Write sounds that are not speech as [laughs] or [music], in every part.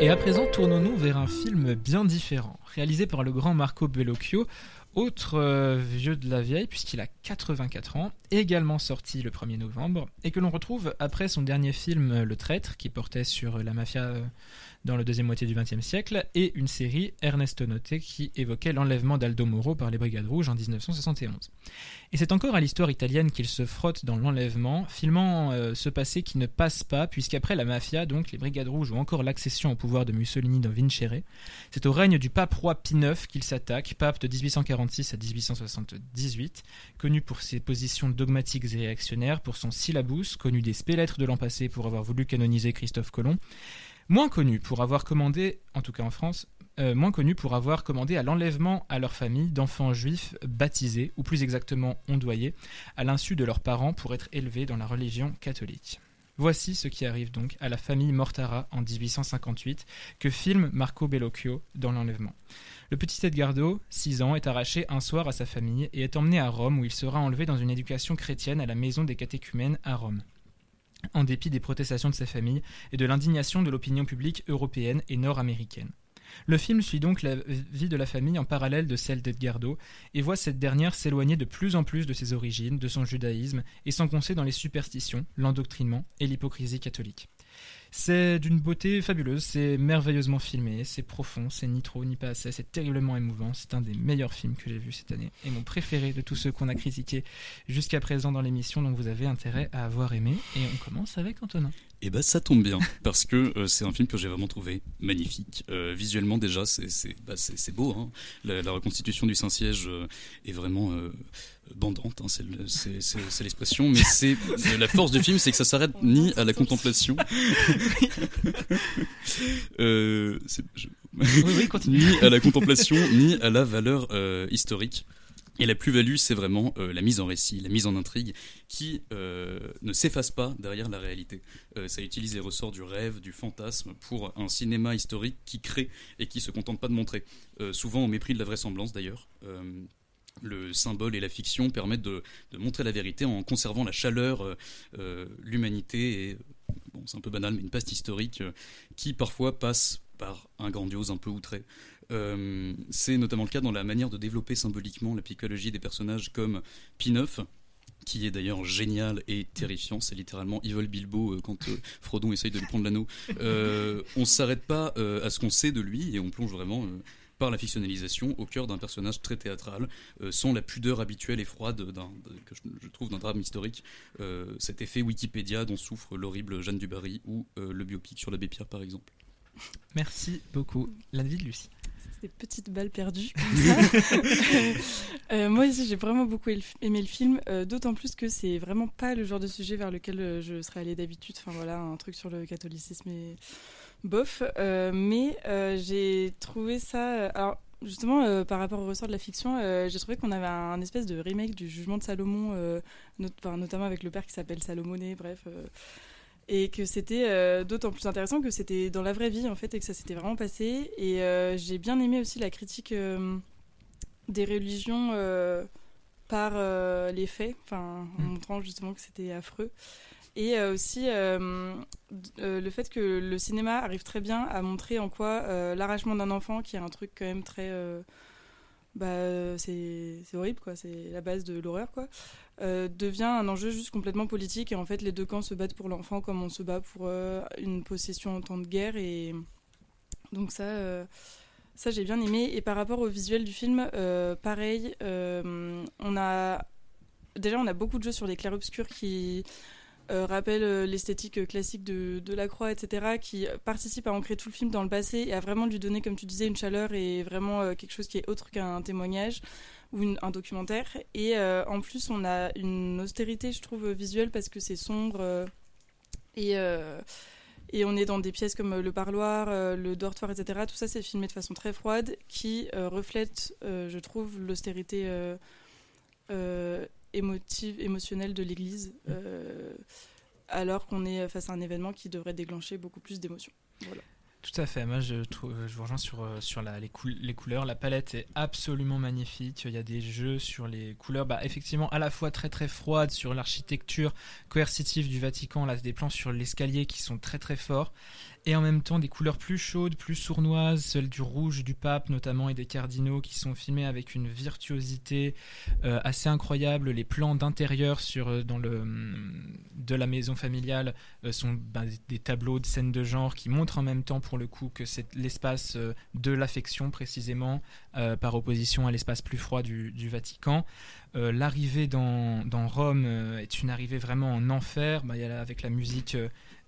Et à présent, tournons-nous vers un film bien différent, réalisé par le grand Marco Bellocchio, autre euh, vieux de la vieille, puisqu'il a 84 ans, également sorti le 1er novembre, et que l'on retrouve après son dernier film Le Traître, qui portait sur la mafia euh, dans la deuxième moitié du XXe siècle, et une série Ernesto Notte qui évoquait l'enlèvement d'Aldo Moro par les Brigades Rouges en 1971. Et c'est encore à l'histoire italienne qu'il se frotte dans l'enlèvement, filmant euh, ce passé qui ne passe pas, puisqu'après la mafia, donc les Brigades Rouges ont encore l'accession au pouvoir de Mussolini dans Vincere. C'est au règne du pape roi Pie IX qu'il s'attaque, pape de 1846 à 1878, connu pour ses positions dogmatiques et réactionnaires, pour son syllabus, connu des spélettres de l'an passé pour avoir voulu canoniser Christophe Colomb, moins connu pour avoir commandé, en tout cas en France, euh, moins connu pour avoir commandé à l'enlèvement à leur famille d'enfants juifs baptisés, ou plus exactement ondoyés, à l'insu de leurs parents pour être élevés dans la religion catholique. Voici ce qui arrive donc à la famille Mortara en 1858, que filme Marco Bellocchio dans l'enlèvement. Le petit Edgardo, 6 ans, est arraché un soir à sa famille et est emmené à Rome où il sera enlevé dans une éducation chrétienne à la maison des catéchumènes à Rome en dépit des protestations de sa famille et de l'indignation de l'opinion publique européenne et nord-américaine. Le film suit donc la vie de la famille en parallèle de celle d'Edgardo et voit cette dernière s'éloigner de plus en plus de ses origines, de son judaïsme et s'enfoncer dans les superstitions, l'endoctrinement et l'hypocrisie catholique. C'est d'une beauté fabuleuse, c'est merveilleusement filmé, c'est profond, c'est ni trop ni pas assez, c'est terriblement émouvant, c'est un des meilleurs films que j'ai vu cette année et mon préféré de tous ceux qu'on a critiqués jusqu'à présent dans l'émission, donc vous avez intérêt à avoir aimé. Et on commence avec Antonin. Et eh bah ben, ça tombe bien [laughs] parce que euh, c'est un film que j'ai vraiment trouvé magnifique. Euh, visuellement déjà c'est c'est bah, beau. Hein. La, reconstitution du Saint-Siège euh, est vraiment bandante, hein, c'est l'expression, mais c'est la force du film, c'est que ça s'arrête ni à la contemplation, [laughs] ni à la contemplation, ni à la valeur historique. Et la plus-value, c'est vraiment euh, la mise en récit, la mise en intrigue, qui euh, ne s'efface pas derrière la réalité. Euh, ça utilise les ressorts du rêve, du fantasme, pour un cinéma historique qui crée et qui se contente pas de montrer. souvent au mépris de la vraisemblance d'ailleurs. Le symbole et la fiction permettent de, montrer la vérité en conservant la chaleur, l'humanité et, bon, c'est un peu banal, mais une paste historique qui parfois passe par un grandiose un peu outré. Euh, c'est notamment le cas dans la manière de développer symboliquement la psychologie des personnages comme P9, qui est d'ailleurs génial et terrifiant. C'est littéralement Evil Bilbo euh, quand euh, Frodon essaye de lui prendre l'anneau. on ne s'arrête pas à ce qu'on sait de lui et on plonge vraiment par la fictionnalisation au cœur d'un personnage très théâtral, sans la pudeur habituelle et froide que je, trouve d'un drame historique. cet effet Wikipédia dont souffre l'horrible Jeanne Dubarry ou le biopic sur l'abbé Pierre par exemple. Merci beaucoup. La vie de Lucie des petites balles perdues. [laughs] [laughs] euh, moi aussi, j'ai vraiment beaucoup aimé le film, euh, d'autant plus que c'est vraiment pas le genre de sujet vers lequel euh, je serais allée d'habitude. Enfin voilà, un truc sur le catholicisme et bof. Euh, mais j'ai trouvé ça. alors, justement, par rapport au ressort de la fiction, j'ai trouvé qu'on avait un, espèce de remake du Jugement de Salomon, notamment avec le père qui s'appelle Salomoné, bref et que c'était euh, d'autant plus intéressant que c'était dans la vraie vie en fait et que ça s'était vraiment passé et euh, j'ai bien aimé aussi la critique euh, des religions par les faits enfin en mm. montrant justement que c'était affreux et aussi le fait que le cinéma arrive très bien à montrer en quoi l'arrachement d'un enfant qui est un truc quand même très bah, c'est horrible quoi c'est la base de l'horreur quoi euh, devient un enjeu juste complètement politique. Et en fait les deux camps se battent pour l'enfant comme on se bat pour euh, une possession en temps de guerre. Et donc ça euh, ça j'ai bien aimé. Et par rapport au visuel du film pareil on a déjà on a beaucoup de jeux sur les clairs-obscurs qui rappellent l'esthétique classique de, la croix, etc., qui participe à ancrer tout le film dans le passé et à vraiment lui donner, comme tu disais, une chaleur et vraiment quelque chose qui est autre qu'un témoignage ou un documentaire. Et euh, en plus, on a une austérité, je trouve, visuelle parce que c'est sombre. Euh, et, euh, et on est dans des pièces comme le parloir, le dortoir, etc. Tout ça, c'est filmé de façon très froide qui reflète, je trouve, l'austérité émotive, émotionnelle de l'Église. alors qu'on est face à un événement qui devrait déclencher beaucoup plus d'émotions. Voilà. Tout à fait. Moi, je, je vous rejoins sur, euh, sur la, les, les, couleurs. La palette est absolument magnifique. Il y a des jeux sur les couleurs, bah, effectivement, à la fois très très froides sur l'architecture coercitive du Vatican. Là, des plans sur l'escalier qui sont très très forts. Et en même temps des couleurs plus chaudes, plus sournoises, celles du rouge du pape notamment et des cardinaux qui sont filmés avec une virtuosité euh, assez incroyable. Les plans d'intérieur euh, le de la maison familiale euh, sont ben, des tableaux de scènes de genre qui montrent en même temps pour le coup que c'est l'espace de l'affection précisément par opposition à l'espace plus froid du, Vatican. L'arrivée dans, dans, Rome est une arrivée vraiment en enfer. Ben, y a, avec la musique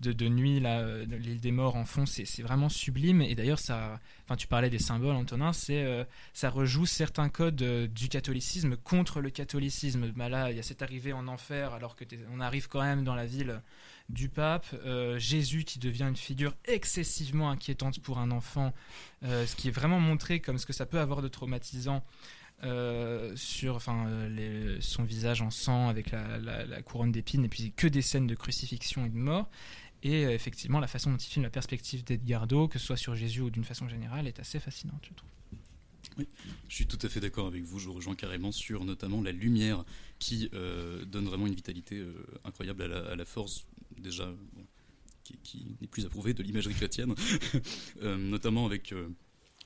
de, nuit, là, l'île des morts en fond, c'est vraiment sublime. Et d'ailleurs, ça, enfin, tu parlais des symboles, Antonin, c'est, euh, ça rejoue certains codes euh, du catholicisme contre le catholicisme. Bah là, il y a cette arrivée en enfer, alors que on arrive quand même dans la ville du pape. Euh, Jésus qui devient une figure excessivement inquiétante pour un enfant, ce qui est vraiment montré comme ce que ça peut avoir de traumatisant. sur enfin, son visage en sang avec la, la couronne d'épines et puis que des scènes de crucifixion et de mort et euh, effectivement, la façon dont il filme la perspective d'Edgardo, que ce soit sur Jésus ou d'une façon générale, est assez fascinante, je trouve. Oui, je suis tout à fait d'accord avec vous. Je rejoins carrément sur notamment la lumière qui euh, donne vraiment une vitalité euh, incroyable à la, force, déjà, qui, n'est plus approuvée de l'imagerie chrétienne, [laughs] notamment avec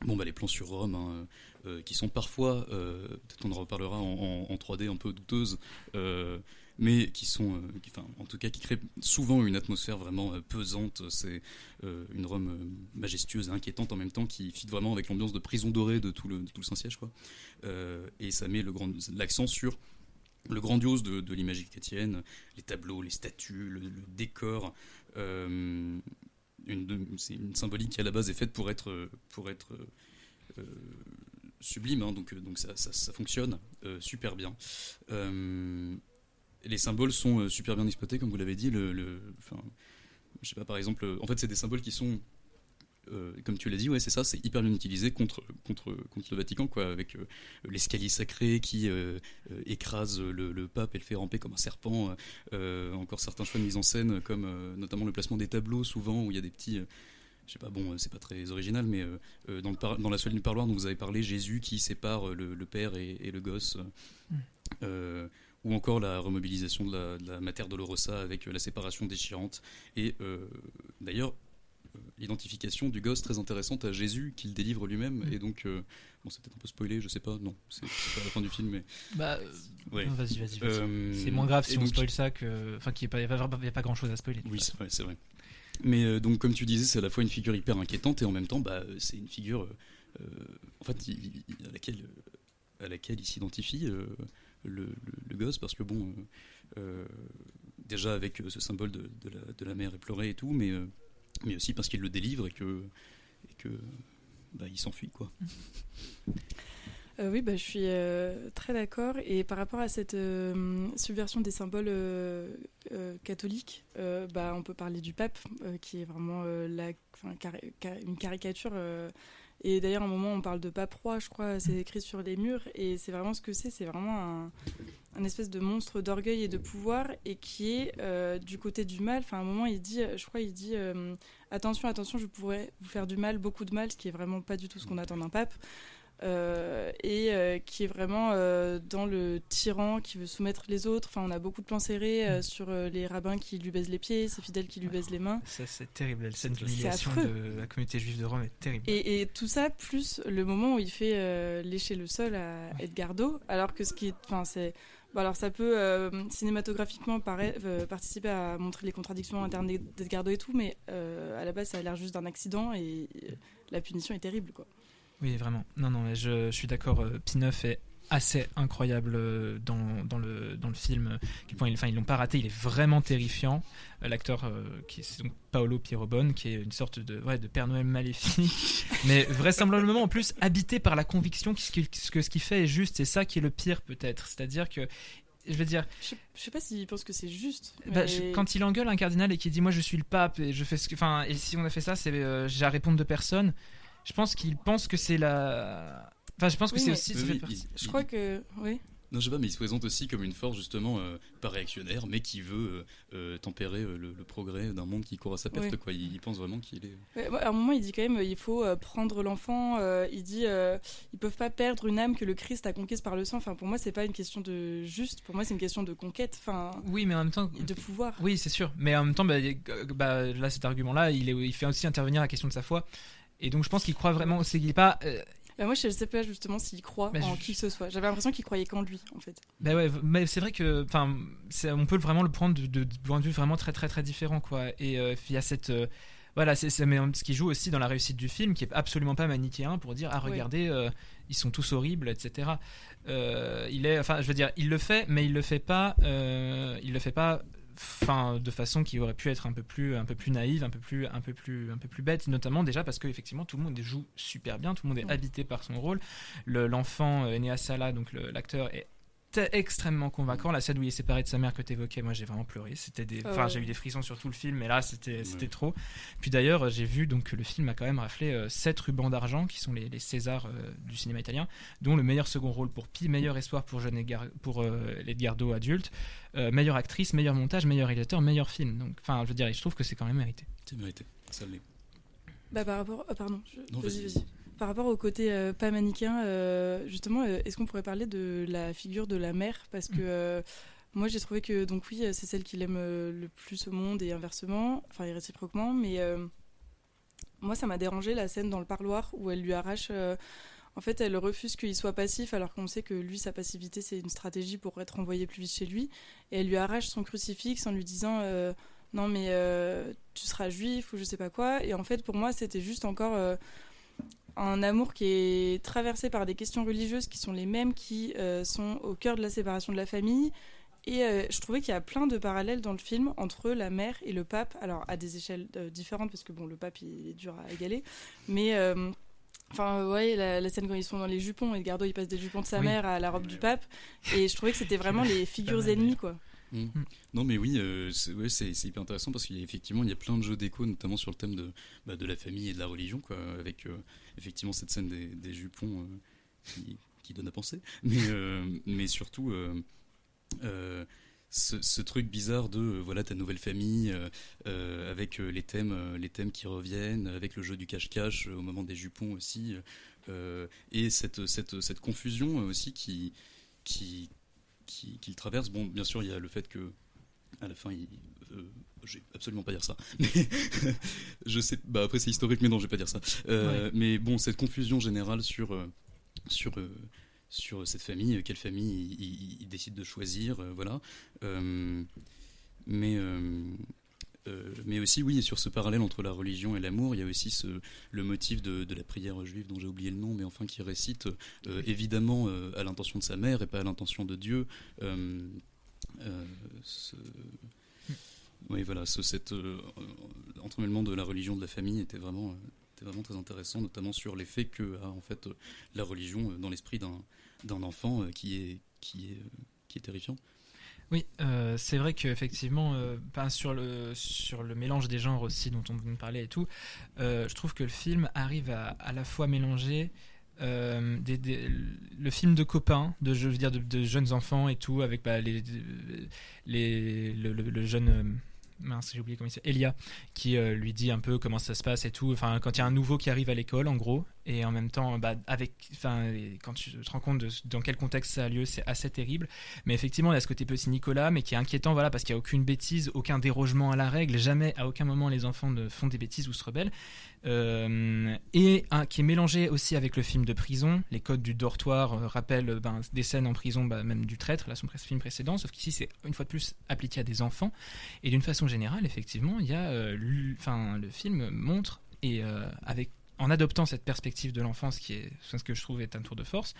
bon, bah, les plans sur Rome, hein, qui sont parfois, peut-être qu'on en reparlera, en, en, 3D un peu douteuses mais qui sont, euh, enfin, en tout cas, qui créent souvent une atmosphère vraiment euh, pesante. C'est euh, une Rome majestueuse et inquiétante en même temps, qui fit vraiment avec l'ambiance de prison dorée de tout le, le Saint-Siège, quoi. et ça met l'accent sur le grandiose de, de l'imagerie chrétienne, les tableaux, les statues, le, décor. c'est une symbolique qui à la base est faite pour être, pour être sublime, hein, donc, donc ça, ça, fonctionne super bien les symboles sont euh, super bien exploités, comme vous l'avez dit. Le, le je sais pas, par exemple, en fait, c'est des symboles qui sont euh, comme tu l'as dit, ouais, c'est ça, c'est hyper bien utilisé contre, contre, contre le Vatican, quoi, avec euh, l'escalier sacré qui écrase le, pape et le fait ramper comme un serpent. encore certains choix de mise en scène, comme notamment le placement des tableaux, souvent où il y a des petits. je sais pas, bon, c'est pas très original, mais dans, le dans la soirée du parloir dont vous avez parlé, Jésus qui sépare le, père et, le gosse. Mm ou encore la remobilisation de la, de la Mater Dolorosa avec euh, la séparation déchirante. Et euh, d'ailleurs, euh, l'identification du gosse très intéressante à Jésus qu'il délivre lui-même. Mm. Et donc, bon, c'est peut-être un peu spoilé, je sais pas, non, c'est pas la fin du film, mais. Bah, ouais. vas-y, vas-y. c'est moins grave si on spoil ça que. Enfin, qu'il n'y a, a, pas grand chose à spoiler. Oui, c'est vrai, c'est vrai. Mais donc, comme tu disais, c'est à la fois une figure hyper inquiétante et en même temps, bah, c'est une figure en fait, à laquelle, à laquelle il s'identifie le, gosse, parce que bon, euh, euh, déjà avec euh, ce symbole de, la, de, la, mère éplorée et tout, mais, mais aussi parce qu'il le délivre et que, et que bah, il s'enfuit, quoi. [laughs] oui, bah, je suis très d'accord. Et par rapport à cette subversion des symboles catholiques, bah, on peut parler du pape, qui est vraiment la, une caricature et d'ailleurs, à un moment, on parle de pape roi, je crois, c'est écrit sur les murs. Et c'est vraiment ce que c'est. C'est vraiment un, espèce de monstre d'orgueil et de pouvoir et qui est euh, du côté du mal. Enfin, à un moment, il dit, je crois, il dit euh, attention, attention, je pourrais vous faire du mal, beaucoup de mal, ce qui est vraiment pas du tout ce qu'on attend d'un pape. Euh, et euh, qui est vraiment euh, dans le tyran qui veut soumettre les autres. Enfin, on a beaucoup de plans serrés mm. sur les rabbins qui lui baisent les pieds, ses fidèles qui lui baisent les mains. Ça, c'est terrible. La scène d'humiliation de la communauté juive de Rome est terrible. Et, tout ça, plus le moment où il fait lécher le sol à Edgardo, alors que ce qui est. Enfin, c'est. alors ça peut cinématographiquement participer à montrer les contradictions internes d'Edgardo et tout, mais à la base ça a l'air juste d'un accident et la punition est terrible quoi. Oui, vraiment. Non, non, je, je suis d'accord. Euh, P9 est assez incroyable euh, dans, dans, le, dans le film. Point, enfin, ils l'ont pas raté, il est vraiment terrifiant. Euh, l'acteur, qui est donc Paolo Pierrobon, qui est une sorte de, ouais, de Père Noël maléfique, [laughs] mais vraisemblablement en plus habité par la conviction que ce que ce qu'il fait est juste. C'est ça qui est le pire peut-être. C'est-à-dire que je veux dire. Je, sais pas s'il pense que c'est juste. Bah, quand il engueule un cardinal et qu'il dit moi je suis le pape et je fais ce que, enfin et si on a fait ça c'est j'ai à répondre de personne je pense qu'il pense que c'est la. Enfin, je pense que c'est aussi. je crois que. Oui. Non, je sais pas, mais il se présente aussi comme une force justement euh, pas réactionnaire, mais qui veut euh, euh, tempérer euh, le, le progrès d'un monde qui court à sa perte. Ouais. Quoi. Il, il pense vraiment qu'il est. Ouais, ouais, à un moment, il dit quand même, il faut euh, prendre l'enfant. euh, il dit, euh, ils peuvent pas perdre une âme que le Christ a conquise par le sang. Enfin, pour moi, c'est pas une question de juste. Pour moi, c'est une question de conquête. Enfin, Oui, mais en même temps, de pouvoir. Oui, c'est sûr. Mais en même temps, bah, bah, là, cet argument-là, il, est- il fait aussi intervenir la question de sa foi. Et donc, je pense qu'il croit vraiment. C'est qu'il est pas. euh, Bah, moi, je sais pas justement s'il croit Bah, en je- qui que ce soit. J'avais l'impression qu'il croyait qu'en lui, en fait. bah ouais, mais c'est vrai que, enfin, on peut vraiment le prendre de, de, de point de vue vraiment très très très différent, quoi. Et euh, il y a cette. euh, voilà, c'est ce qui joue aussi dans la réussite du film, qui est absolument pas manichéen pour dire ah regardez, ils sont tous horribles, etc. Il est, enfin, je veux dire, il le fait, mais il le fait pas, il le fait pas, enfin, de façon qui aurait pu être un peu plus, un peu plus naïve, un peu plus, un peu plus, un peu plus bête, notamment déjà parce que effectivement tout le monde joue super bien, tout le monde est Ouais. habité par son rôle. Le- L'enfant euh, Enea Sala, donc le- l'acteur est extrêmement convaincant la scène où il est séparé de sa mère que tu évoquais moi j'ai vraiment pleuré c'était des enfin j'ai eu des frissons sur tout le film mais là c'était c'était Ouais. trop puis d'ailleurs j'ai vu donc que le film a quand même raflé 7 rubans d'argent qui sont les, les Césars euh, du cinéma italien dont le meilleur second rôle pour Pi meilleur espoir pour jeune Edgar, pour euh, l'Edgardo adulte euh, meilleure actrice meilleur montage meilleur réalisateur meilleur film donc enfin je veux dire je trouve que c'est quand même mérité C'est mérité. Ça l'est. Bah, par rapport. ah, pardon. je- Non, Vas-y, vas-y, vas-y. Par rapport au côté euh, pas manichéen, euh, justement, euh, est-ce qu'on pourrait parler de la figure de la mère? Parce que. Moi, j'ai trouvé que, donc oui, c'est celle qu'il aime le plus au monde et inversement, enfin, et réciproquement, mais moi, ça m'a dérangé la scène dans le parloir où elle lui arrache. en fait, elle refuse qu'il soit passif alors qu'on sait que lui, sa passivité, c'est une stratégie pour être envoyé plus vite chez lui. Et elle lui arrache son crucifix en lui disant Non, mais tu seras juif ou je sais pas quoi. Et en fait, pour moi, c'était juste encore un amour qui est traversé par des questions religieuses qui sont les mêmes qui euh, sont au cœur de la séparation de la famille. Et euh, je trouvais qu'il y a plein de parallèles dans le film entre la mère et le pape, alors à des échelles euh, différentes, parce que bon, le pape il est dur à égaler, mais enfin, ouais, la, la scène quand ils sont dans les jupons, Edgardo il passe des jupons de sa Oui. mère à la robe du pape, et je trouvais que c'était [laughs] vraiment les figures ennemies, quoi. Mm. Non, mais oui, euh, c'est hyper intéressant parce qu'il y a effectivement il y a plein de jeux d'écho, notamment sur le thème de, bah, de la famille et de la religion, quoi, avec euh, effectivement cette scène des, jupons euh, qui, donne à penser, mais, surtout ce, truc bizarre de voilà ta nouvelle famille avec les thèmes, les thèmes qui reviennent, avec le jeu du cache-cache au moment des jupons aussi, et cette, cette, cette confusion aussi qui, qui, qui, qui traverse. Bon, bien sûr, il y a le fait que à la fin, il, euh, je vais absolument pas dire ça. [laughs] Mais je sais. Bah après, c'est historique, mais non, je vais pas dire ça. Euh, Mais bon, cette confusion générale sur euh, sur euh, sur cette famille, quelle famille il, il- il décide de choisir, voilà. Mais euh, mais aussi, oui, sur ce parallèle entre la religion et l'amour, il y a aussi le motif de, la prière juive dont j'ai oublié le nom, mais enfin qui récite euh, évidemment euh, à l'intention de sa mère et pas à l'intention de Dieu. Oui, voilà, ce, cet entremêlement de la religion de la famille était vraiment, était vraiment très intéressant, notamment sur l'effet que a en fait la religion dans l'esprit d'un enfant qui est qui est qui est terrifiant. Oui, euh, c'est vrai qu'effectivement, euh, sur, le, sur le mélange des genres aussi dont on vient de parler et tout, euh, je trouve que le film arrive à à la fois mélanger euh, le film de copains, de, je veux dire, de, jeunes enfants et tout, avec bah, les, les, le, jeune. mince, j'ai oublié comment il s'appelle. Elia, qui lui dit un peu comment ça se passe et tout. Enfin, quand il y a un nouveau qui arrive à l'école, en gros, et en même temps, bah, avec, enfin, quand tu te rends compte dans quel contexte ça a lieu, c'est assez terrible. Mais effectivement, il y a ce côté petit Nicolas, mais qui est inquiétant, voilà, parce qu'il n'y a aucune bêtise, aucun dérogement à la règle, jamais, à aucun moment, les enfants ne font des bêtises ou se rebellent. Euh, et qui est mélangé aussi avec le film de prison. Les codes du dortoir euh, rappellent euh, ben, des scènes en prison, bah, même du traître, là, son film précédent, sauf qu'ici, c'est une fois de plus appliqué à des enfants. Et d'une façon générale, effectivement, il y a, enfin, le film montre, et avec en adoptant cette perspective de l'enfance, qui est ce que je trouve est un tour de force,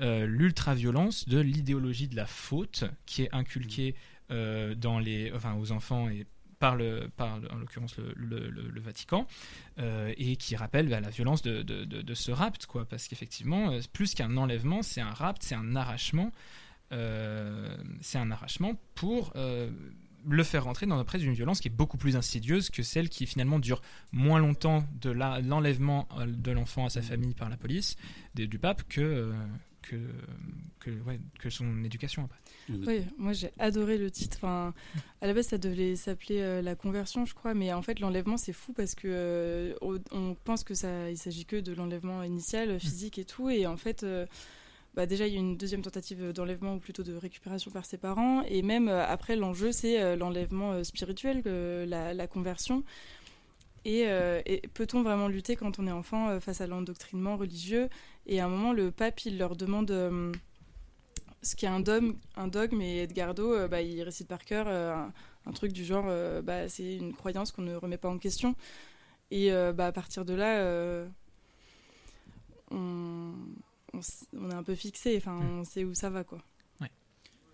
euh, l'ultra-violence de l'idéologie de la faute qui est inculquée euh, dans les, enfin, aux enfants et par, le, par en l'occurrence le, le- le- le Vatican, euh, et qui rappelle bah, la violence de, de- de- de ce rapt, quoi, parce qu'effectivement, euh, plus qu'un enlèvement, c'est un rapt, c'est un arrachement, c'est un arrachement pour le faire rentrer dans presque une violence qui est beaucoup plus insidieuse que celle qui finalement dure moins longtemps de la- l'enlèvement euh, de l'enfant à sa famille par la police, des- du pape, que, euh, que, que, ouais, que son éducation après. Oui, moi j'ai adoré le titre. Enfin, à la base, ça devait s'appeler euh, la conversion, je crois, mais en fait, l'enlèvement, c'est fou parce que euh, on pense que ça, il s'agit que de l'enlèvement initial, physique et tout, et en fait. Euh, bah déjà, il y a une deuxième tentative d'enlèvement ou plutôt de récupération par ses parents. Et même après, l'enjeu, c'est l'enlèvement spirituel, la, conversion. Et, peut-on vraiment lutter quand on est enfant face à l'endoctrinement religieux? Et à un moment, le pape, il leur demande ce qui est un dogme, un dogme et Edgardo, euh, bah, il récite par cœur euh, un, truc du genre, euh, bah, c'est une croyance qu'on ne remet pas en question. Et bah, à partir de là, on, on, est un peu fixé, enfin, mm. on sait où ça va, quoi.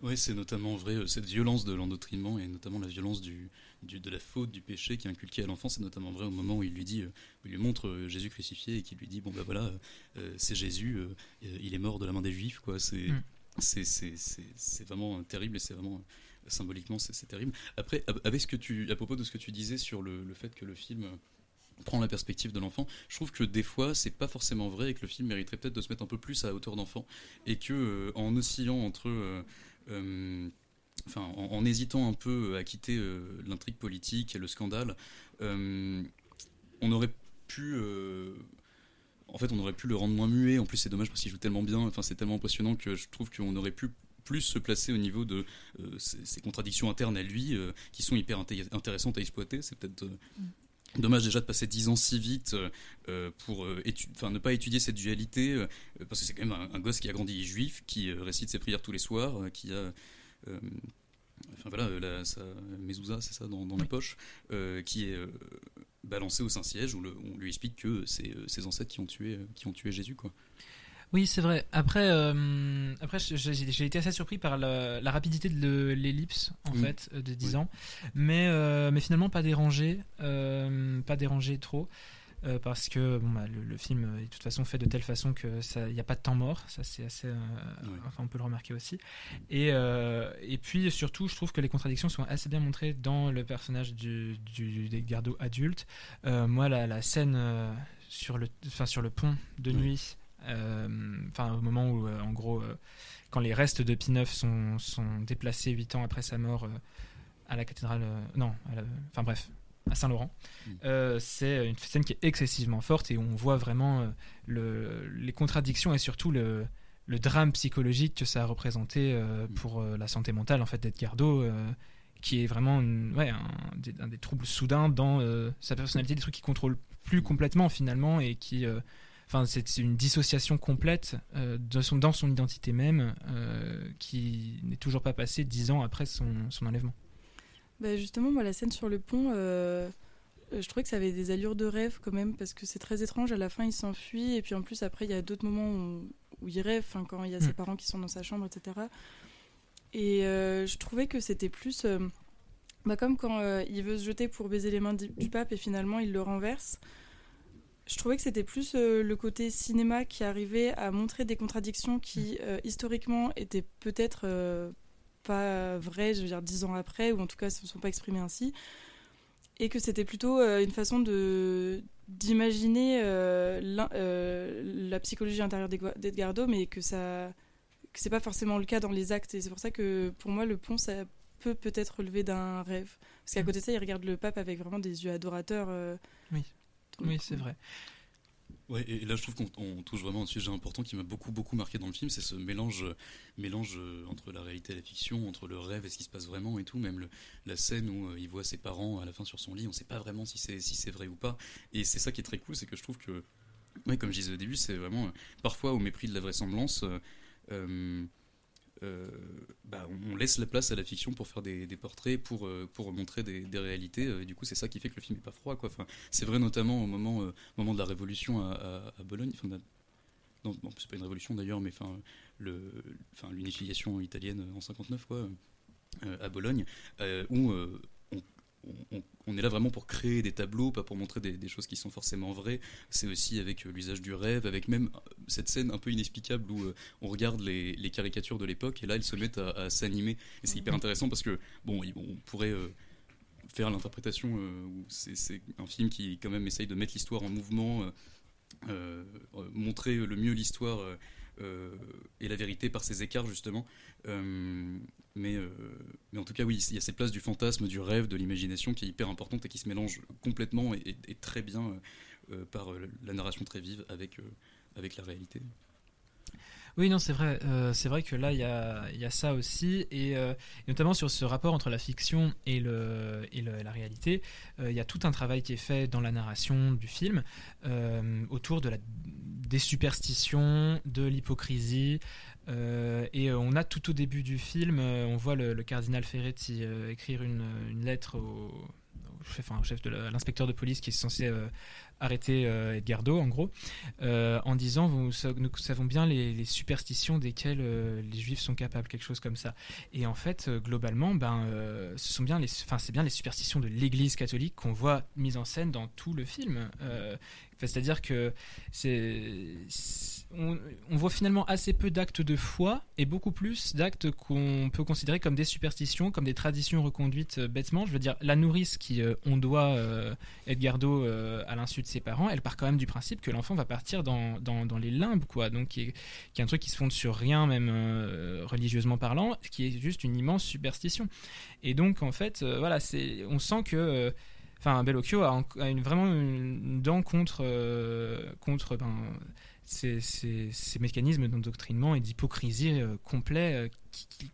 Oui, c'est notamment vrai, cette violence de l'endoctrinement et notamment la violence du, de la faute, du péché qui est inculqué à l'enfant, c'est notamment vrai au moment où il lui dit, il lui montre Jésus crucifié et qu'il lui dit, bon ben voilà, c'est Jésus, il est mort de la main des Juifs, quoi. C'est mm c'est vraiment terrible et c'est vraiment symboliquement c'est terrible. Après, avec ce que tu, à propos de ce que tu disais sur le, fait que le film prend la perspective de l'enfant, je trouve que des fois c'est pas forcément vrai et que le film mériterait peut-être de se mettre un peu plus à hauteur d'enfant et que euh, en oscillant entre euh, euh, Enfin, en, hésitant un peu à quitter l'intrigue politique et le scandale, on aurait pu en fait, on aurait pu le rendre moins muet. En plus, c'est dommage parce qu'il joue tellement bien. Enfin, c'est tellement impressionnant que je trouve qu'on aurait pu plus se placer au niveau de ces, contradictions internes à lui, qui sont hyper intéressantes à exploiter. C'est peut-être mm. Dommage déjà de passer dix ans si vite pour enfin, ne pas étudier cette dualité, parce que c'est quand même un, gosse qui a grandi juif, qui récite ses prières tous les soirs, qui a enfin voilà, la, sa mezouza, c'est ça, dans, dans la poche, qui est balancé au Saint-Siège où, on lui explique que c'est euh, ses ancêtres qui ont tué, euh, qui ont tué Jésus. Quoi. Oui, c'est vrai. Après, euh, après j'ai été assez surpris par la, rapidité de l'ellipse, en mm. fait, de 10 ans. Mais, mais finalement, pas dérangé. pas dérangé trop. Euh, parce que bon, bah, le, film est de toute façon fait de telle façon que il n'y a pas de temps mort, ça c'est assez, euh, enfin on peut le remarquer aussi. Et, euh, et puis surtout, je trouve que les contradictions sont assez bien montrées dans le personnage du, du des gardos adultes. moi, la, la scène sur le, enfin sur le pont de nuit, enfin au moment où en gros quand les restes de P9 sont, sont déplacés 8 ans après sa mort à la cathédrale, non, enfin bref, à Saint-Laurent. Mm. Euh, c'est une scène qui est excessivement forte et on voit vraiment euh, le, les contradictions et surtout le, le, drame psychologique que ça a représenté euh, mm. pour la santé mentale en fait d'Edgardo, qui est vraiment ouais, un, des, des, troubles soudains dans sa personnalité, des trucs qu'il contrôle plus complètement finalement et qui Enfin, c'est une dissociation complète de son, dans son identité même qui n'est toujours pas passée dix ans après son, son enlèvement. Bah justement, moi, la scène sur le pont, euh, je trouvais que ça avait des allures de rêve quand même, parce que c'est très étrange. À la fin, il s'enfuit, et puis en plus, après, il y a d'autres moments où, où, il rêve, quand il y a ses mm. parents qui sont dans sa chambre, etc. Et euh, je trouvais que c'était plus. Euh, bah, comme quand il veut se jeter pour baiser les mains du, pape, et finalement, il le renverse. Je trouvais que c'était plus le côté cinéma qui arrivait à montrer des contradictions qui, mm. historiquement, étaient peut-être pas vrai, je veux dire, dix ans après, ou en tout cas, ne se sont pas exprimés ainsi. Et que c'était plutôt euh, une façon de d'imaginer euh, euh, la psychologie intérieure d'Edgardo, mais que ça que c'est pas forcément le cas dans les actes. Et c'est pour ça que pour moi, le pont, ça peut peut-être relever d'un rêve. Parce qu'à mm. côté de ça, il regarde le pape avec vraiment des yeux adorateurs. oui, oui c'est vrai. Ouais, et là je trouve qu'on touche vraiment un sujet important qui m'a beaucoup beaucoup marqué dans le film, c'est ce mélange, mélange euh, entre la réalité et la fiction, entre le rêve et ce qui se passe vraiment et tout, même la scène où euh, il voit ses parents à la fin sur son lit, on ne sait pas vraiment si c'est si c'est vrai ou pas, et c'est ça qui est très cool, c'est que je trouve que, ouais, comme je disais au début, c'est vraiment euh, parfois au mépris de la vraisemblance. Euh, bah, on laisse la place à la fiction pour faire des, portraits, pour, euh, pour montrer des, réalités. Euh, et du coup, c'est ça qui fait que le film n'est pas froid. Quoi. Enfin, c'est vrai notamment au moment, moment de la révolution à, Bologne. Enfin, non, c'est pas une révolution d'ailleurs, mais enfin, le, enfin, l'unification italienne en 59, quoi, à Bologne, où on, est là vraiment pour créer des tableaux, pas pour montrer des, choses qui sont forcément vraies. C'est aussi avec euh, l'usage du rêve, avec même euh, cette scène un peu inexplicable où euh, on regarde les, caricatures de l'époque et là elles se mettent à, s'animer. Et c'est hyper intéressant parce que, bon, on pourrait faire l'interprétation c'est un film qui quand même essaye de mettre l'histoire en mouvement, montrer le mieux l'histoire et la vérité par ces écarts justement. mais, mais en tout cas, oui, il y a cette place du fantasme, du rêve, de l'imagination qui est hyper importante et qui se mélange complètement et, et très bien par la narration très vive avec, avec la réalité. Oui, non, c'est vrai. Euh, c'est vrai que là, il y a, y a, ça aussi, euh, et, notamment sur ce rapport entre la fiction et, le, et la réalité, euh, il y a tout un travail qui est fait dans la narration du film autour de la, des superstitions, de l'hypocrisie. et on a tout au début du film, on voit le, cardinal Ferretti écrire une, une lettre au, chef, enfin, chef de l'inspecteur de police qui est censé arrêter euh, Edgardo, en gros, euh, en disant nous savons bien les, superstitions desquelles euh, les juifs sont capables, quelque chose comme ça. Et en fait, globalement, ben, ce sont bien les, enfin, c'est bien les superstitions de l'Église catholique qu'on voit mises en scène dans tout le film. C'est-à-dire que c'est on, voit finalement assez peu d'actes de foi et beaucoup plus d'actes qu'on peut considérer comme des superstitions, comme des traditions reconduites bêtement. Je veux dire, la nourrice qui euh, on doit Edgardo à l'insu ses parents, elle part quand même du principe que l'enfant va partir dans, dans, les limbes, quoi. Donc, qui est, qui est, un truc qui se fonde sur rien, même religieusement parlant, qui est juste une immense superstition. Et donc, en fait, voilà, c'est, on sent que enfin Bellocchio a, une, vraiment une dent contre contre ben, ces, ces, mécanismes d'endoctrinement et d'hypocrisie euh, complet euh, qu'il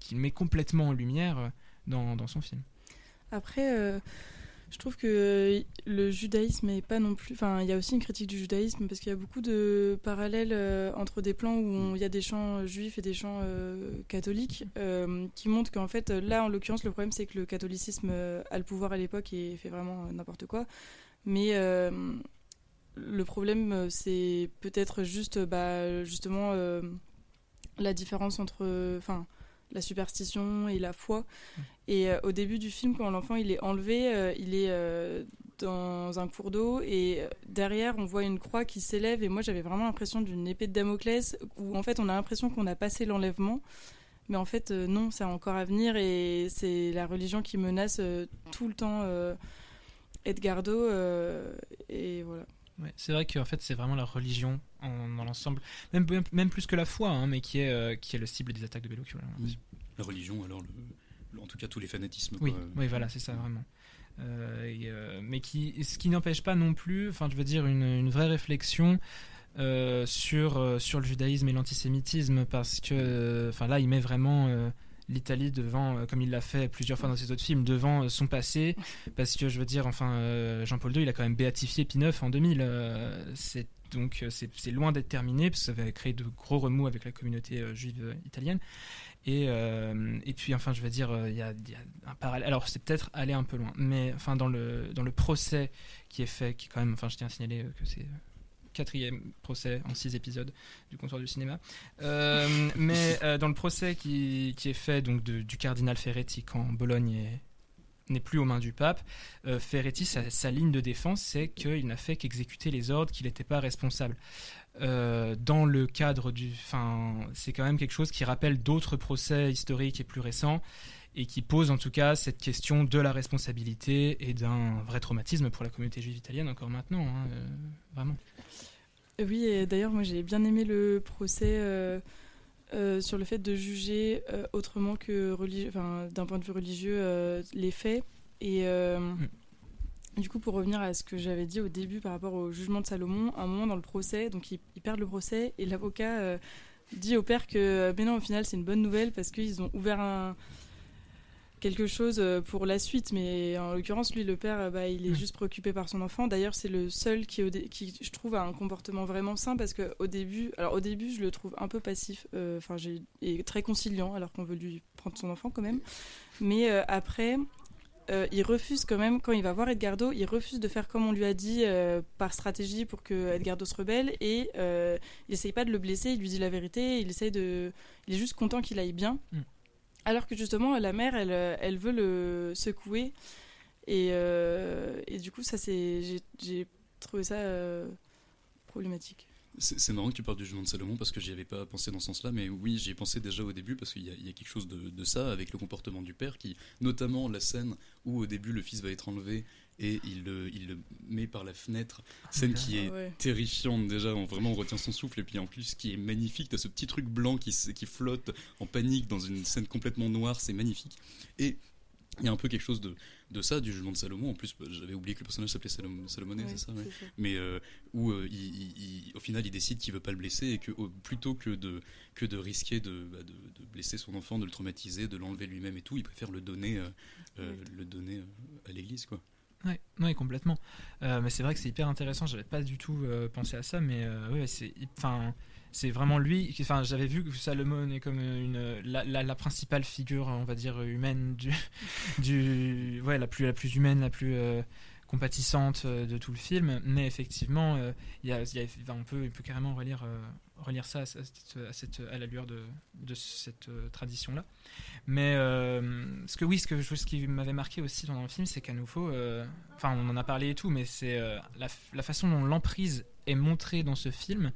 qui, met complètement en lumière euh, dans, dans son film. Après, je trouve que le judaïsme est pas non plus. Enfin, il y a aussi une critique du judaïsme parce qu'il y a beaucoup de parallèles entre des plans où il y a des chants juifs et des chants catholiques qui montrent qu'en fait, là, en l'occurrence, le problème c'est que le catholicisme a le pouvoir à l'époque et fait vraiment n'importe quoi. Mais le problème, euh, c'est peut-être juste, bah, justement, euh, la différence entre, enfin, la superstition et la foi. Mm. Et euh, au début du film, quand l'enfant il est enlevé, il est dans un cours d'eau et derrière on voit une croix qui s'élève et moi j'avais vraiment l'impression d'une épée de Damoclès où en fait on a l'impression qu'on a passé l'enlèvement mais en fait non c'est encore à venir et c'est la religion qui menace tout le temps Edgardo et voilà c'est vrai qu'en fait, c'est vraiment la religion en, dans l'ensemble, même, même plus que la foi, hein, mais qui est, euh, qui est le cible des attaques de Bellocchio. La religion, alors, en tout cas, tous les fanatismes. Oui, oui voilà, c'est ça, vraiment. Euh, euh, mais qui, ce qui n'empêche pas non plus, enfin, je veux dire, une, une vraie réflexion. sur, sur le judaïsme et l'antisémitisme parce que enfin là il met vraiment l'Italie devant, comme il l'a fait plusieurs fois dans ses autres films, devant son passé, parce que je veux dire, enfin, Jean-Paul II, il a quand même béatifié Pie IX en 2000. c'est donc c'est loin d'être terminé, parce que ça va créer de gros remous avec la communauté juive italienne. Et, et puis, enfin, je veux dire, il y, a, un parallèle. Alors, c'est peut-être aller un peu loin, mais enfin, dans le, dans le procès qui est fait, qui est quand même, enfin, je tiens à signaler que c'est quatrième procès en six épisodes du comptoir du cinéma. Euh, [laughs] mais euh, dans le procès qui, qui est fait donc du cardinal Ferretti quand Bologne n'est plus aux mains du pape, euh, Ferretti, sa, ligne de défense, c'est qu'il n'a fait qu'exécuter les ordres, qu'il n'était pas responsable. dans le cadre du... C'est quand même quelque chose qui rappelle d'autres procès historiques et plus récents et qui pose en tout cas cette question de la responsabilité et d'un vrai traumatisme pour la communauté juive italienne encore maintenant, hein, vraiment. Oui, et d'ailleurs, moi j'ai bien aimé le procès euh, euh, sur le fait de juger euh, autrement que d'un point de vue religieux les faits. Et du coup, pour revenir à ce que j'avais dit au début par rapport au jugement de Salomon, à un moment dans le procès, donc ils, ils perdent le procès et l'avocat dit au père que, mais non, au final, c'est une bonne nouvelle parce qu'ils ont ouvert un quelque chose euh, pour la suite, mais en l'occurrence, lui, le père, euh, bah, il est juste préoccupé par son enfant. D'ailleurs, c'est le seul qui, qui, je trouve, a un comportement vraiment sain parce qu'au début, alors au début, je le trouve un peu passif, euh, enfin, et très conciliant, alors qu'on veut lui prendre son enfant quand même. Mais après, il refuse quand même, quand il va voir Edgardo, il refuse de faire comme on lui a dit par stratégie pour que Edgardo se rebelle et il essaye pas de le blesser, il lui dit la vérité, il essaye de. Il est juste content qu'il aille bien. Mm. Alors que justement, la mère, elle, euh, elle veut le secouer. Et, euh, et du coup, ça, c'est, j'ai, trouvé ça euh, problématique. C'est marrant que tu parles du jugement de Salomon parce que j'y avais pas pensé dans ce sens-là, mais oui, j'y ai pensé déjà au début parce qu'il y, y, a quelque chose de, de, ça avec le comportement du père qui, notamment la scène où au début le fils va être enlevé et il le, il le met par la fenêtre. Scène qui est Ah ouais. terrifiante déjà, on, vraiment on retient son souffle, et puis en plus qui est magnifique, t'as ce petit truc blanc qui, flotte en panique dans une scène complètement noire, c'est magnifique. Et il y a un peu quelque chose de, de ça, du jugement de Salomon. En plus, bah, j'avais oublié que le personnage s'appelait Salom- Salomone, Ouais, c'est ça ouais. ça. mais euh, où euh, il, il- il- au final il décide qu'il veut pas le blesser et que plutôt que de que de risquer de, bah, de, de blesser son enfant, de le traumatiser, de l'enlever lui-même et tout, il préfère le donner euh, euh, Ouais. le donner euh, à l'église quoi. Ouais, ouais, complètement. Euh, mais c'est vrai que c'est hyper intéressant. J'avais pas du tout euh, pensé à ça, mais euh, c'est, enfin, c'est vraiment lui. Enfin, j'avais vu que Salomon est comme une la, la, la principale figure, on va dire humaine du, [laughs] du, ouais, la plus la plus humaine, la plus compatissante euh, de tout le film. Mais effectivement, euh, on peut, carrément relire euh, ça à cette, la lueur de, cette tradition là. Mais ce que oui, ce que ce qui m'avait marqué aussi dans le film, c'est nouveau, euh, enfin, on en a parlé et tout, mais c'est la façon dont l'emprise est montrée dans ce film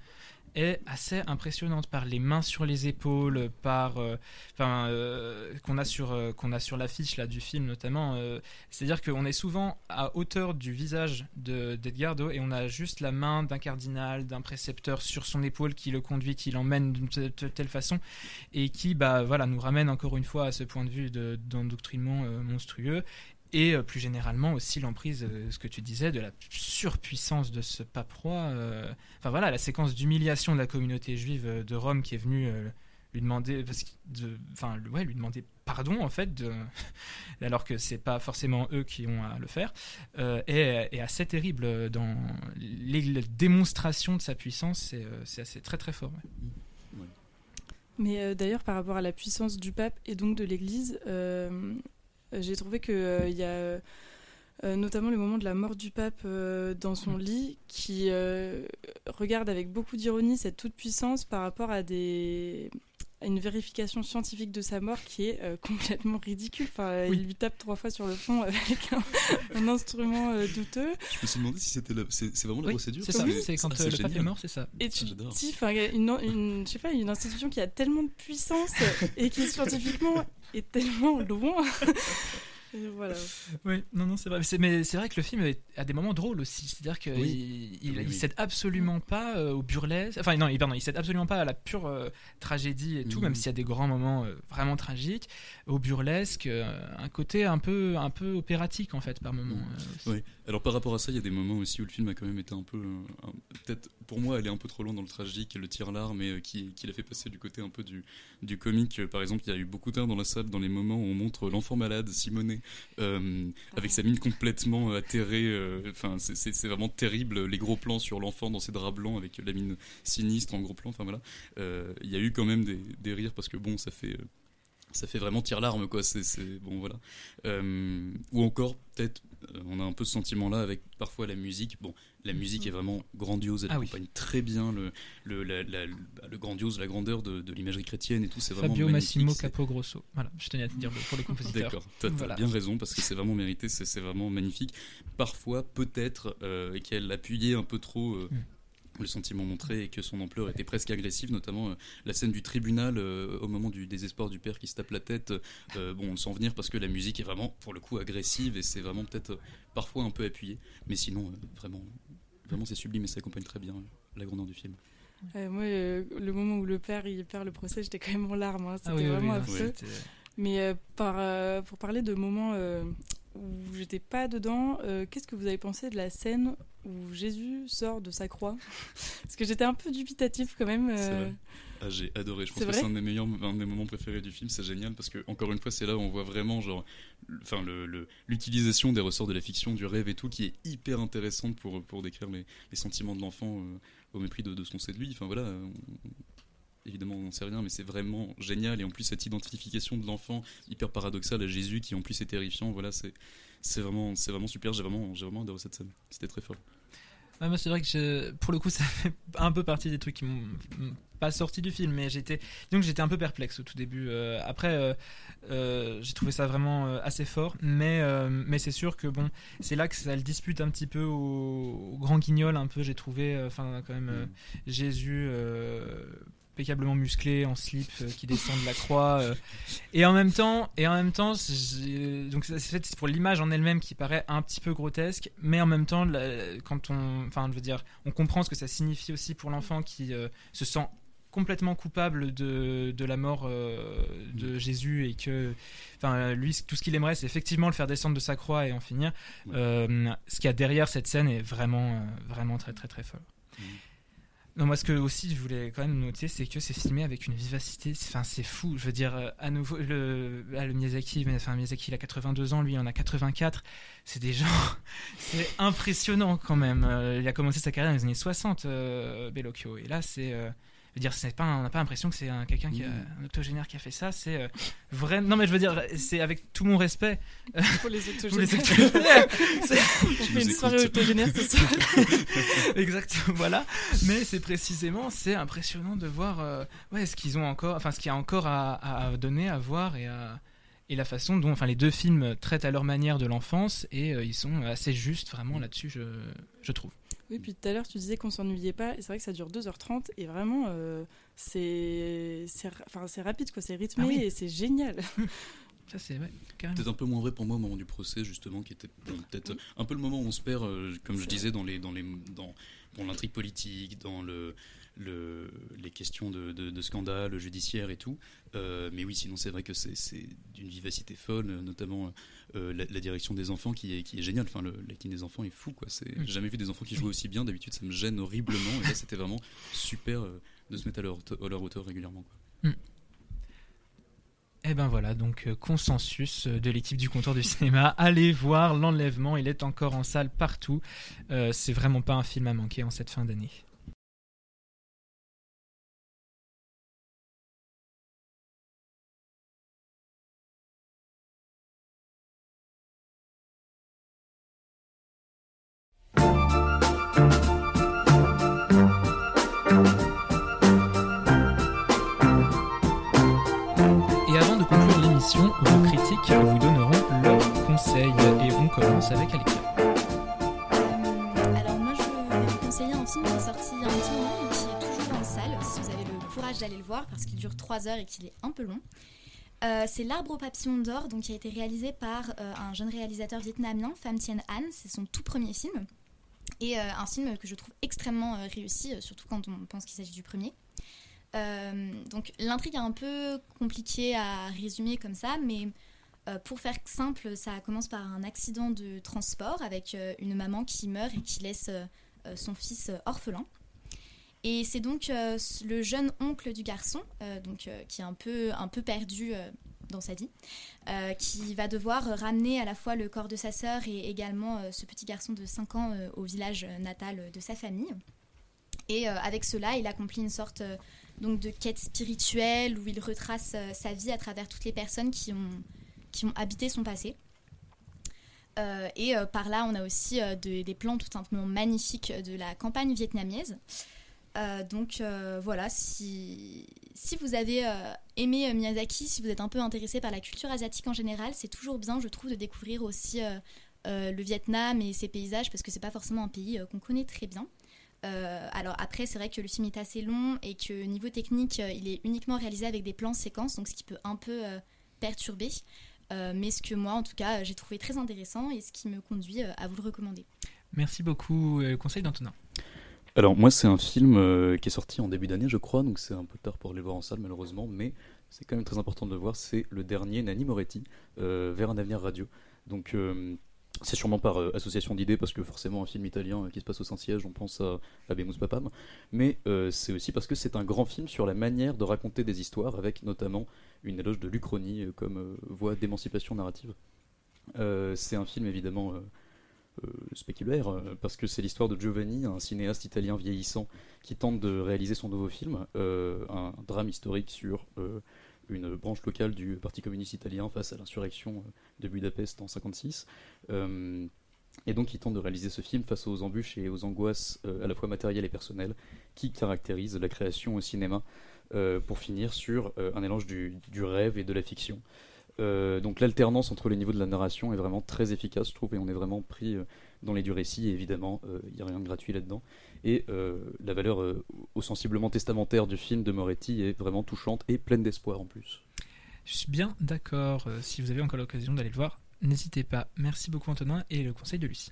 est assez impressionnante par les mains sur les épaules, par, euh, euh, qu'on a sur euh, qu'on a sur l'affiche là du film notamment. C'est-à-dire qu'on est souvent à hauteur du visage de d'Edgardo et on a juste la main d'un cardinal, d'un précepteur sur son épaule qui le conduit, qui l'emmène d'une telle, façon et qui, bah voilà, nous ramène encore une fois à ce point de vue de- d'endoctrinement euh, monstrueux. Et euh, plus généralement aussi l'emprise, euh, ce que tu disais, de la surpuissance de ce pape roi. euh, Enfin voilà, la séquence d'humiliation de la communauté juive de Rome qui est venue euh, lui demander, parce que de, enfin ouais, lui demander pardon en fait, de, [laughs] alors que c'est pas forcément eux qui ont à le faire, euh, est, est assez terrible dans les, les démonstrations de sa puissance. C'est euh, c'est assez très très fort. ouais. Mais euh, d'ailleurs, par rapport à la puissance du pape et donc de l'Église, euh, j'ai trouvé qu'il y a euh, notamment le moment de la mort du pape euh, dans son Mm. lit qui euh, regarde avec beaucoup d'ironie cette toute-puissance par rapport à, des, une vérification scientifique de sa mort qui est euh, [laughs] complètement ridicule. Enfin, Oui. Il lui tape trois fois sur le front avec un, un instrument euh, douteux. Je me suis demandé si c'était c'est vraiment la Oui, procédure. c'est ça. C'est quand ah, euh, le pape est mort, c'est ça. Et tu dis, une, une, je sais pas, une institution qui a tellement de puissance [laughs] et qui scientifiquement est tellement loin. [laughs] Voilà. Oui, non, non, c'est vrai. C'est- Mais c'est vrai que le film est- a des moments drôles aussi. C'est-à-dire qu'il Oui. il, Oui, il oui. cède absolument pas euh, au burlesque. Enfin, non, il, pardon, il cède absolument pas à la pure euh, tragédie et tout, Mhm. même s'il y a des grands moments euh, vraiment tragiques. Au burlesque, euh, un côté un peu, un peu opératique en fait par moment. Mhm. euh. Oui. Alors par rapport à ça, il y a des moments aussi où le film a quand même été un peu, peut-être pour moi, aller un peu trop loin dans le tragique et le tire-lard, mais euh, qui, qui l'a fait passer du côté un peu du, du comique. Euh, Par exemple, il y a eu beaucoup d'air dans la salle dans les moments où on montre l'enfant malade, Simonet, euh, avec sa mine complètement atterrée. Enfin, c'est- vraiment terrible. Les gros plans sur l'enfant dans ses draps blancs avec la mine sinistre en gros plan. Enfin voilà. Euh, Il y a eu quand même des, des rires parce que bon, ça fait. ça fait vraiment tire larme quoi c'est bon voilà Euh, ou encore peut-être on a un peu ce sentiment là avec parfois la musique bon la musique est vraiment grandiose elle Ah oui. accompagne très bien le le, la- la- le grandiose la grandeur de, de l'imagerie chrétienne et tout c'est vraiment Fabio magnifique, Massimo Capogrosso. Voilà, je tenais à te dire le- pour le compositeur. D'accord, t'as Voilà. bien raison parce que c'est vraiment mérité, c'est c'est vraiment magnifique. Parfois, peut-être euh, qu'elle appuyait un peu trop euh, Mm. Le sentiment montré et que son ampleur était presque agressive, notamment euh, la scène du tribunal euh, au moment du désespoir du père qui se tape la tête. euh, bon, on le sent venir parce que la musique est vraiment, pour le coup, agressive et c'est vraiment peut-être euh, parfois un peu appuyé, mais sinon, euh, vraiment, vraiment c'est sublime et ça accompagne très bien euh, la grandeur du film. Euh, moi, euh, le moment où le père il perd le procès, j'étais quand même en larmes. hein. C'était Ah oui, oui, vraiment oui, affreux. c'était- Mais euh, par, euh, pour parler de moments euh, où j'étais pas dedans, euh, qu'est-ce que vous avez pensé de la scène où Jésus sort de sa croix [laughs] Parce que j'étais un peu dubitatif quand même. Euh. Ah, j'ai adoré. Je pense que c'est un des meilleurs, un des moments préférés du film. C'est génial parce que encore une fois, c'est là où on voit vraiment genre, enfin le- le- l'utilisation des ressorts de la fiction, du rêve et tout, qui est hyper intéressante pour pour décrire les, les sentiments de l'enfant euh, au mépris de, de ce qu'on sait de lui. Enfin voilà. on- Évidemment, on n'en sait rien, mais c'est vraiment génial. Et en plus, cette identification de l'enfant hyper paradoxale à Jésus, qui en plus est terrifiant, voilà, c'est c'est vraiment, c'est vraiment super. J'ai vraiment, j'ai vraiment adoré cette scène. C'était très fort. Ouais, c'est vrai que je- pour le coup, [laughs] ça fait un peu partie des trucs qui m'ont pas sorti du film, mais j'étais, donc j'étais un peu perplexe au tout début. Euh, après, euh, euh, j'ai trouvé ça vraiment assez fort, mais mais c'est sûr que bon, c'est là que ça le dispute un petit peu au, au grand guignol, un peu. J'ai trouvé, enfin quand même, Mm. Jésus. Euh, impeccablement musclé en slip qui descend de la croix et en même temps et en même temps donc c'est fait pour l'image en elle-même qui paraît un petit peu grotesque mais en même temps quand on enfin je veux dire on comprend ce que ça signifie aussi pour l'enfant qui se sent complètement coupable de, de la mort euh, de mm. Jésus et que, enfin, lui, tout ce qu'il aimerait, c'est effectivement le faire descendre de sa croix et en finir. Euh, ce qu'il y a derrière cette scène est vraiment, euh, vraiment très, très, très fort. Non, moi, ce que aussi je voulais quand même noter, c'est que c'est filmé avec une vivacité. Enfin, c'est fou. Je veux dire, à nouveau, le, le Miyazaki, enfin, Miyazaki, il a 82 ans, lui, il en a 84. C'est des gens. [laughs] c'est impressionnant quand même. il a commencé sa carrière dans les années 60, Bellocchio. Et là, c'est dire, c'est pas, on n'a pas l'impression que c'est un, quelqu'un qui a, mm. un octogénaire qui a fait ça. C'est euh, vrai. Non, mais je veux dire, c'est avec tout mon respect [laughs] pour les octogénaires. [laughs] on fait une soirée octogénaire ce soir. [laughs] Exactement. Voilà. Mais c'est précisément, c'est impressionnant de voir, euh, ouais, ce qu'ils ont encore, enfin, ce qu'il y a encore à, à, donner, à voir et à et la façon dont enfin les deux films traitent à leur manière de l'enfance et euh, ils sont assez justes vraiment là-dessus je, je trouve. Oui, puis tout à l'heure, tu disais qu'on s'ennuyait pas, et c'est vrai que ça dure 2h30, et vraiment, euh, c'est enfin, rapide, quoi, c'est rythmé, ah et c'est génial. [laughs] Ça, c'est ouais, Peut-être un peu moins vrai pour moi au moment du procès, justement, qui était peut-être un peu le moment où on se perd, euh, comme je disais, dans les dans les dans, dans l'intrigue politique, dans le le, les questions de, de, scandale judiciaire et tout. Euh, mais oui, sinon c'est vrai que c'est d'une vivacité folle, notamment euh, la, direction des enfants qui est, qui est géniale. Enfin, l'acting des enfants est fou. quoi. J'ai jamais vu des enfants qui jouent aussi bien. D'habitude, ça me gêne horriblement. Et là, c'était vraiment super euh, de se mettre à leur, à leur hauteur régulièrement. Quoi. Mm. Et eh ben voilà, donc consensus de l'équipe du comptoir du cinéma. Allez voir l'enlèvement, il est encore en salle partout. c'est vraiment pas un film à manquer en cette fin d'année. Critiques vous donneront leurs conseils. Et on commence avec Alexia. Alors moi je vais vous conseiller un film qui est sorti il y a un petit moment mais qui est toujours en salle si vous avez le courage d'aller le voir parce qu'il dure 3 heures et qu'il est un peu long. Euh, c'est L'arbre au papillon d'or, donc qui a été réalisé par euh, un jeune réalisateur vietnamien, Pham Thien An. C'est son tout premier film. Et euh, un film que je trouve extrêmement réussi, surtout quand on pense qu'il s'agit du premier. Donc l'intrigue est un peu compliquée à résumer comme ça, mais euh, pour faire simple, ça commence par un accident de transport avec euh, une maman qui meurt et qui laisse son fils orphelin. Et c'est donc le jeune oncle du garçon, donc, qui est un peu, un peu perdu dans sa vie, qui va devoir ramener à la fois le corps de sa sœur et également ce petit garçon de 5 ans au village natal de sa famille. Et avec cela, il accomplit une sorte donc de quête spirituelle où il retrace euh, sa vie à travers toutes les personnes qui ont, qui ont habité son passé. Euh, et euh, par là, on a aussi des plans tout simplement magnifiques de la campagne vietnamienne. donc voilà, si, si vous avez aimé Miyazaki, si vous êtes un peu intéressé par la culture asiatique en général, c'est toujours bien, je trouve, de découvrir aussi le Vietnam et ses paysages, parce que c'est pas forcément un pays qu'on connaît très bien. Euh, alors après, c'est vrai que le film est assez long et que niveau technique, euh, il est uniquement réalisé avec des plans séquences, donc ce qui peut un peu euh, mais ce que moi, en tout cas, j'ai trouvé très intéressant et ce qui me conduit à vous le recommander. Merci beaucoup. conseil d'Antonin Alors moi, c'est un film qui est sorti en début d'année, je crois, donc c'est un peu tard pour aller voir en salle malheureusement, mais c'est quand même très important de le voir. C'est le dernier Nanni Moretti, Vers un avenir radio. Donc c'est sûrement par euh, association d'idées, parce que forcément, un film italien euh, qui se passe au Saint-Siège, on pense à, à Papam. Mais euh, c'est aussi parce que c'est un grand film sur la manière de raconter des histoires, avec notamment une éloge de l'Uchronie comme voie d'émancipation narrative. c'est un film évidemment spéculaire, parce que c'est l'histoire de Giovanni, un cinéaste italien vieillissant, qui tente de réaliser son nouveau film, un drame historique sur une branche locale du Parti communiste italien face à l'insurrection euh, de Budapest en 1956. Euh, et donc il tente de réaliser ce film face aux embûches et aux angoisses euh, à la fois matérielles et personnelles qui caractérisent la création au cinéma pour finir sur un mélange du, rêve et de la fiction. Euh, donc l'alternance entre les niveaux de la narration est vraiment très efficace, je trouve, et on est vraiment pris euh, dans les du récit, et évidemment, il n'y a rien de gratuit là-dedans. Et la valeur sensiblement testamentaire du film de Moretti est vraiment touchante et pleine d'espoir en plus. Je suis bien d'accord, si vous avez encore l'occasion d'aller le voir, n'hésitez pas. Merci beaucoup Antonin et le conseil de Lucie.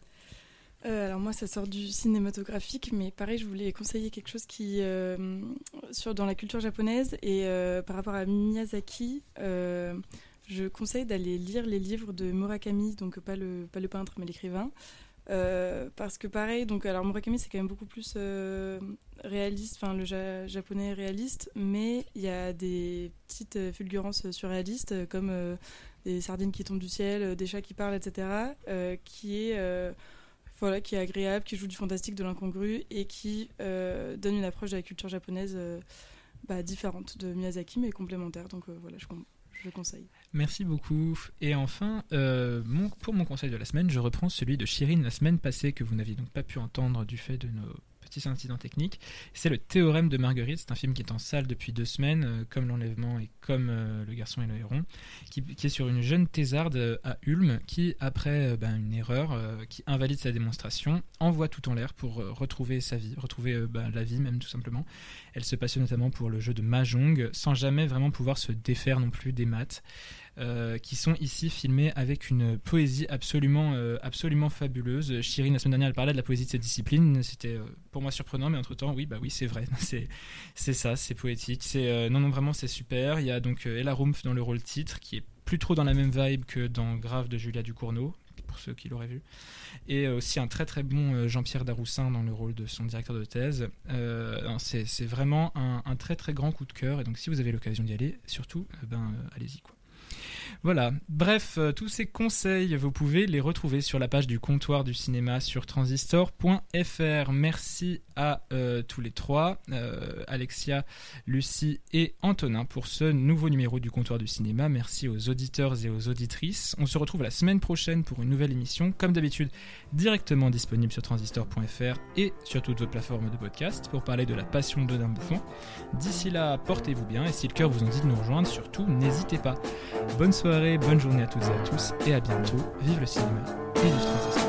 Euh, alors moi, ça sort du cinématographique, mais pareil, je voulais conseiller quelque chose qui euh, sur dans la culture japonaise et euh, par rapport à Miyazaki, je conseille d'aller lire les livres de Murakami, donc pas le pas le peintre, mais l'écrivain. parce que pareil, donc alors Murakami c'est quand même beaucoup plus réaliste, enfin le japonais réaliste, mais il y a des petites fulgurances surréalistes comme des sardines qui tombent du ciel, des chats qui parlent, etc. qui est voilà, qui est agréable, qui joue du fantastique, de l'incongru et qui euh, donne une approche de la culture japonaise euh, bah, différente de Miyazaki mais complémentaire. Donc euh, voilà, je, Merci beaucoup. Et enfin, mon, pour mon conseil de la semaine, je reprends celui de Shirin la semaine passée que vous n'aviez donc pas pu entendre du fait de nos petit incident technique. C'est le théorème de Marguerite. C'est un film qui est en salle depuis deux semaines, euh, comme l'enlèvement et comme euh, Le garçon et le héron, qui, est sur une jeune thésarde euh, à Ulm qui, après ben, une erreur qui invalide sa démonstration, envoie tout en l'air pour retrouver sa vie, retrouver ben, la vie même tout simplement. Elle se passionne notamment pour le jeu de Mahjong, sans jamais vraiment pouvoir se défaire non plus des maths. Euh, qui sont ici filmés avec une poésie absolument, euh, absolument fabuleuse. Chirine, la semaine dernière, elle parlait de la poésie de cette discipline. C'était euh, pour moi surprenant, mais entre-temps, oui, bah oui, c'est vrai. [laughs] c'est, ça, c'est poétique. C'est, non, non, vraiment, c'est super. Il y a donc Ella Rumpf dans le rôle titre, qui est plus trop dans la même vibe que dans Grave de Julia Ducournau, pour ceux qui l'auraient vu. Et aussi un très très bon Jean-Pierre Daroussin dans le rôle de son directeur de thèse. c'est, c'est vraiment un, un, très très grand coup de cœur. Et donc si vous avez l'occasion d'y aller, surtout, ben, allez-y. quoi. Voilà. Bref, euh, tous ces conseils, vous pouvez les retrouver sur la page du comptoir du cinéma sur transistor.fr. Merci à euh, tous les trois, euh, Alexia, Lucie et Antonin, pour ce nouveau numéro du comptoir du cinéma. Merci aux auditeurs et aux auditrices. On se retrouve la semaine prochaine pour une nouvelle émission, comme d'habitude, directement disponible sur transistor.fr et sur toutes vos plateformes de podcast pour parler de la passion de d'un bouffon. D'ici là, portez-vous bien et si le cœur vous en dit de nous rejoindre, surtout, n'hésitez pas. Bonne soirée, bonne journée à toutes et à tous et à bientôt. Vive le cinéma et le transistor.